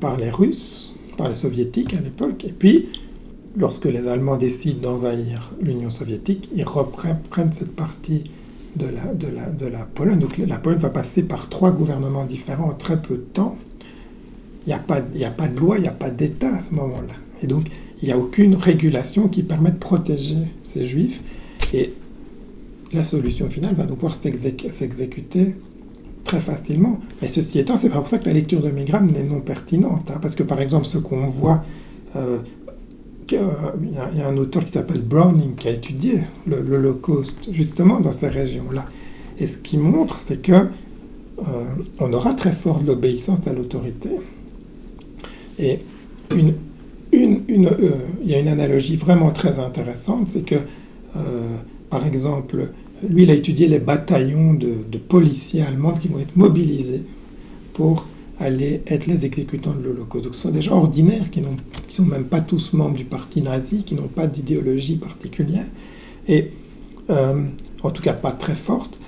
par les Russes, par les Soviétiques à l'époque, et puis, lorsque les Allemands décident d'envahir l'Union soviétique, ils reprennent cette partie de la, de, la, de la Pologne. Donc, la Pologne va passer par trois gouvernements différents en très peu de temps. Il n'y a, pas, a pas de loi, il n'y a pas d'État à ce moment-là. Et donc, il n'y a aucune régulation qui permet de protéger ces juifs. Et la solution finale va donc pouvoir s'exécuter très facilement. Mais ceci étant, c'est pas pour ça que la lecture de Milgram n'est non pertinente. Hein, parce que par exemple, ce qu'on voit, euh, il y, a un auteur qui s'appelle Browning qui a étudié l'Holocauste justement dans ces régions-là. Et ce qu'il montre, c'est que euh, on aura très fort l'obéissance à l'autorité. Et une, une, euh, il y a une analogie vraiment très intéressante, c'est que, par exemple, lui, il a étudié les bataillons de, policiers allemands qui vont être mobilisés pour aller être les exécutants de l'Holocauste. Donc ce sont des gens ordinaires qui ne sont même pas tous membres du parti nazi, qui n'ont pas d'idéologie particulière, et euh, en tout cas pas très forte.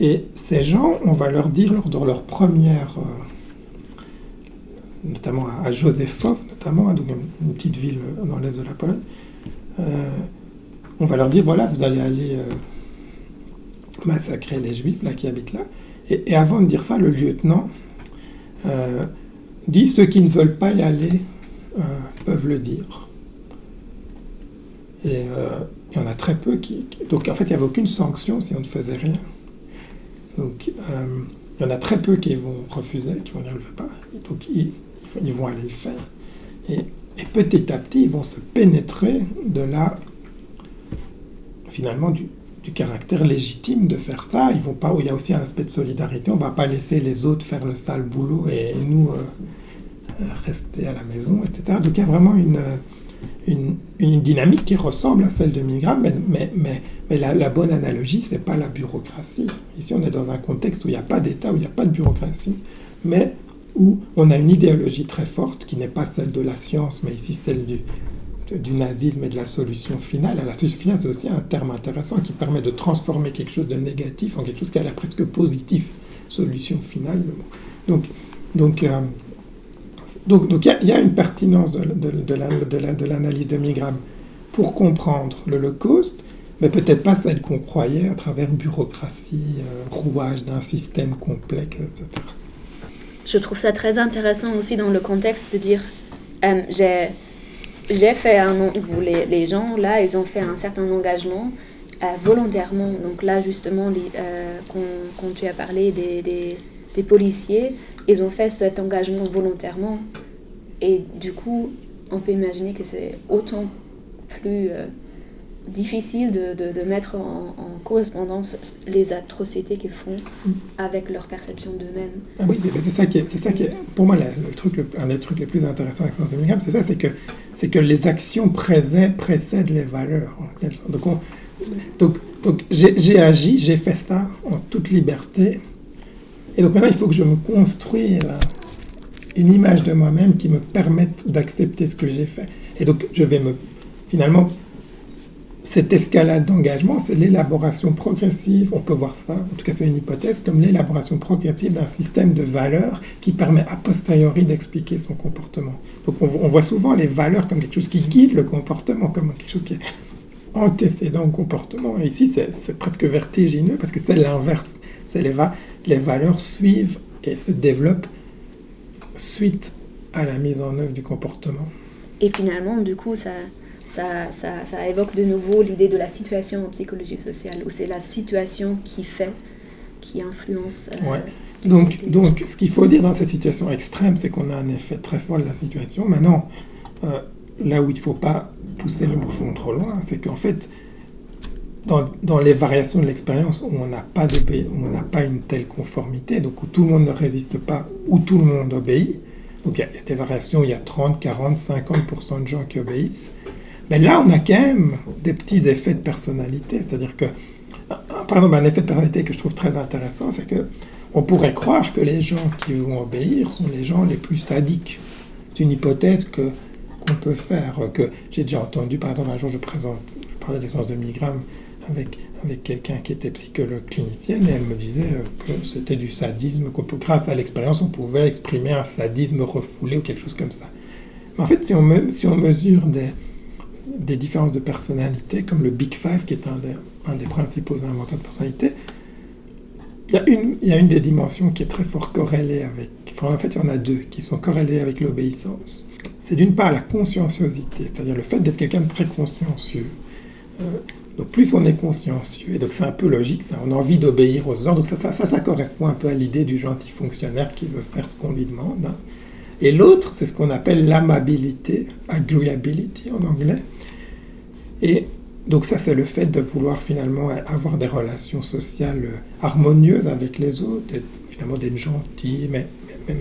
Et ces gens, on va leur dire lors de leur première, euh, notamment à, à notamment, hein, une, petite ville dans l'est de la Pologne, euh, on va leur dire voilà, vous allez aller massacrer les juifs là, qui habitent là. Et, avant de dire ça, le lieutenant euh, dit ceux qui ne veulent pas y aller euh, peuvent le dire. Et euh, il y en a très peu qui. Donc en fait, il n'y avait aucune sanction si on ne faisait rien. Donc, Il y en a très peu qui vont refuser, qui vont dire, je ne pas. Donc, ils, ils vont aller le faire. Et, et, petit à petit, ils vont se pénétrer de la, finalement, du, du caractère légitime de faire ça. Ils vont pas, il y a aussi un aspect de solidarité. On va pas laisser les autres faire le sale boulot et nous euh, rester à la maison, etc. Donc il y a vraiment une, une, une dynamique qui ressemble à celle de Milgram, mais, mais, mais, mais la, la, bonne analogie, c'est pas la bureaucratie. Ici, on est dans un contexte où il n'y a pas d'État, où il n'y a pas de bureaucratie, mais où on a une idéologie très forte qui n'est pas celle de la science, mais ici celle du, du nazisme et de la solution finale. La solution finale, c'est aussi un terme intéressant qui permet de transformer quelque chose de négatif en quelque chose qui a l'air presque positif. Solution finale. Donc, donc, euh, donc, donc, il y, a une pertinence de, l'analyse de, de, Milgram pour comprendre l'Holocauste, mais peut-être pas celle qu'on croyait à travers bureaucratie, euh, rouage d'un système complexe, etc. Je trouve ça très intéressant aussi dans le contexte de dire euh, j'ai j'ai fait un les, les, gens là ils ont fait un certain engagement euh, volontairement. Donc là justement euh, quand, tu as parlé des, des, des, policiers ils ont fait cet engagement volontairement. Et du coup on peut imaginer que c'est autant plus euh, difficile de, de, de mettre en, en, correspondance les atrocités qu'ils font avec leur perception d'eux-mêmes. Ah oui, c'est ça qui est, c'est ça qui est, pour moi, le, le truc, le, un des trucs les plus intéressants avec Sens de c'est ça, c'est que, c'est que les actions précèdent, précèdent les valeurs. Donc, on, donc, donc j'ai, j'ai agi, j'ai fait ça en toute liberté, et donc maintenant il faut que je me construise une image de moi-même qui me permette d'accepter ce que j'ai fait. Et donc je vais me, finalement, cette escalade d'engagement, c'est l'élaboration progressive, on peut voir ça, en tout cas c'est une hypothèse, comme l'élaboration progressive d'un système de valeurs qui permet a posteriori d'expliquer son comportement. Donc on, voit souvent les valeurs comme quelque chose qui guide le comportement, comme quelque chose qui est antécédent au comportement. Ici c'est presque vertigineux parce que c'est l'inverse. Les, les valeurs suivent et se développent suite à la mise en œuvre du comportement. Et finalement, du coup, ça, ça, ça, ça, évoque de nouveau l'idée de la situation en psychologie sociale, où c'est la situation qui fait, qui influence. Euh, ouais. Donc, donc, ce qu'il faut dire dans cette situation extrême, c'est qu'on a un effet très fort de la situation. Maintenant, euh, là où il ne faut pas pousser le bouchon trop loin, c'est qu'en fait, dans, dans, les variations de l'expérience où on n'a pas, pas une telle conformité, donc où tout le monde ne résiste pas, où tout le monde obéit, donc il y, a des variations où il y a 30, 40, 50% de gens qui obéissent, mais là, on a quand même des petits effets de personnalité. C'est-à-dire que, par exemple, un effet de personnalité que je trouve très intéressant, c'est que on pourrait croire que les gens qui vont obéir sont les gens les plus sadiques. C'est une hypothèse que qu'on peut faire, que j'ai déjà entendu. Par exemple, un jour, je présente, je parlais de l'expérience de Milgram avec, avec quelqu'un qui était psychologue clinicienne et elle me disait que c'était du sadisme, que grâce à l'expérience, on pouvait exprimer un sadisme refoulé ou quelque chose comme ça. Mais en fait, si on, si on mesure des, des différences de personnalité, comme le Big Five, qui est un des, principaux inventeurs de personnalité, il y, a une, il y a une des dimensions qui est très fort corrélée avec... En fait, il y en a deux qui sont corrélées avec l'obéissance. C'est d'une part la conscienciosité, c'est-à-dire le fait d'être quelqu'un de très consciencieux. Euh, donc plus on est consciencieux, et donc c'est un peu logique, ça, on a envie d'obéir aux ordres, donc ça, ça, correspond un peu à l'idée du gentil fonctionnaire qui veut faire ce qu'on lui demande. Hein. Et l'autre, c'est ce qu'on appelle l'amabilité, agreeability en anglais. Et donc ça, c'est le fait de vouloir finalement avoir des relations sociales harmonieuses avec les autres, finalement d'être gentil, mais,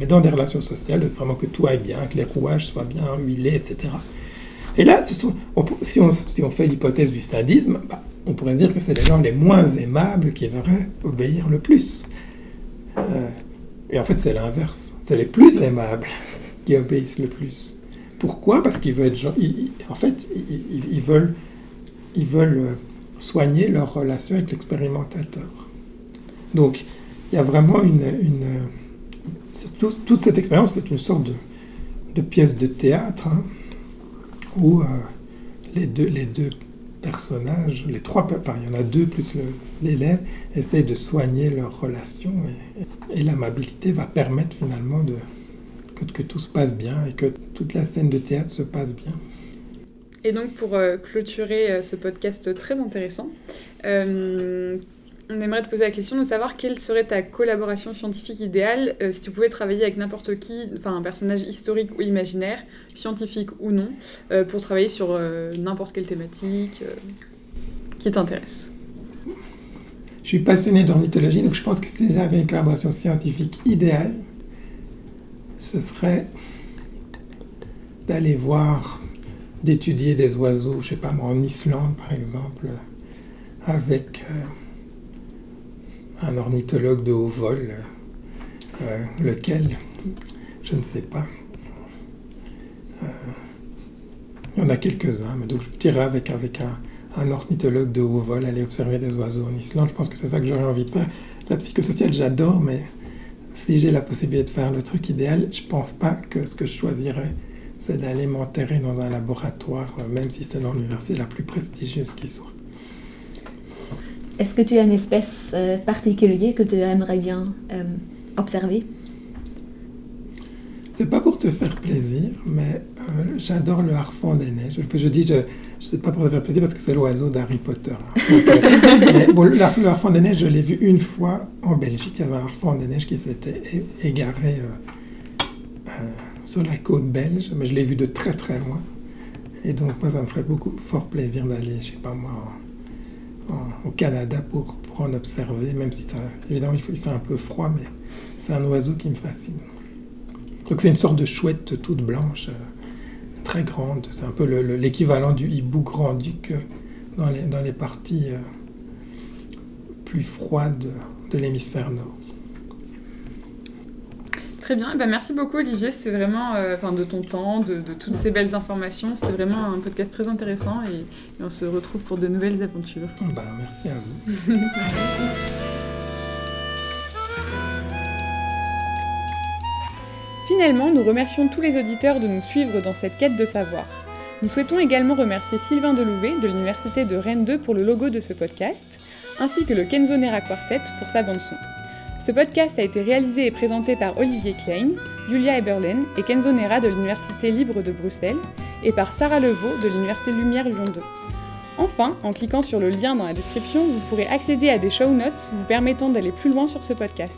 dans des relations sociales, vraiment que tout aille bien, que les rouages soient bien huilés, etc. Et là, si, on, fait l'hypothèse du sadisme, bah, on pourrait dire que c'est les gens les moins aimables qui devraient obéir le plus. Euh, et en fait, c'est l'inverse. C'est les plus aimables qui obéissent le plus. Pourquoi? Parce qu'ils veulent en fait, ils, veulent, ils veulent soigner leur relation avec l'expérimentateur. Donc, il y a vraiment une... une tout, toute cette expérience, c'est une sorte de, de, pièce de théâtre hein, où euh, les, deux, les deux personnages, les trois, enfin il y en a deux plus l'élève, essayent de soigner leur relation et, l'amabilité va permettre finalement de, que, que, tout se passe bien et que toute la scène de théâtre se passe bien. Et donc pour euh, clôturer euh, ce podcast très intéressant, euh, on aimerait te poser la question de savoir quelle serait ta collaboration scientifique idéale euh, si tu pouvais travailler avec n'importe qui, enfin un personnage historique ou imaginaire, scientifique ou non, euh, pour travailler sur euh, n'importe quelle thématique qui t'intéresse. Je suis passionné d'ornithologie, donc je pense que si j'avais une collaboration scientifique idéale, ce serait d'aller voir, d'étudier des oiseaux, je sais pas moi, en Islande par exemple, avec un ornithologue de haut vol, euh, lequel, je ne sais pas. Euh, il y en a quelques-uns, mais donc je dirais avec, avec un, ornithologue de haut vol, aller observer des oiseaux en Islande. Je pense que c'est ça que j'aurais envie de faire. La psychosociale, j'adore, mais si j'ai la possibilité de faire le truc idéal, je pense pas que ce que je choisirais, c'est d'aller m'enterrer dans un laboratoire, même si c'est l'université la plus prestigieuse qui soit. Est-ce que tu as une espèce euh, particulière que tu aimerais bien euh, observer? C'est pas pour te faire plaisir, mais euh, j'adore le harfang des neiges. Je, je dis, je, je sais pas pour te faire plaisir parce que c'est l'oiseau d'Harry Potter. mais, bon, le, harfang des neiges, je l'ai vu une fois en Belgique. Il y avait un harfang des neiges qui s'était égaré sur la côte belge, mais je l'ai vu de très très loin. Et donc, moi, ça me ferait beaucoup fort plaisir d'aller, je sais pas moi, au Canada pour, pour, en observer, même si ça, évidemment il, fait un peu froid, mais c'est un oiseau qui me fascine. Donc c'est une sorte de chouette toute blanche, euh, très grande. C'est un peu l'équivalent du hibou grand-duc euh, dans les, dans les parties euh, plus froides de l'hémisphère nord. Très bien, bah, merci beaucoup Olivier, c'est vraiment euh, de ton temps, de, toutes ces belles informations. C'était vraiment un podcast très intéressant et, on se retrouve pour de nouvelles aventures. Bah, merci à vous. Finalement, nous remercions tous les auditeurs de nous suivre dans cette quête de savoir. Nous souhaitons également remercier Sylvain Delouvet de l'Université de Rennes 2 pour le logo de ce podcast, ainsi que le Kenzo Nera Quartet pour sa bande-son. Ce podcast a été réalisé et présenté par Olivier Klein, Julia Eberlen et Kenzo Nera de l'Université libre de Bruxelles et par Sarah Levaux de l'Université Lumière Lyon 2. Enfin, en cliquant sur le lien dans la description, vous pourrez accéder à des show notes vous permettant d'aller plus loin sur ce podcast.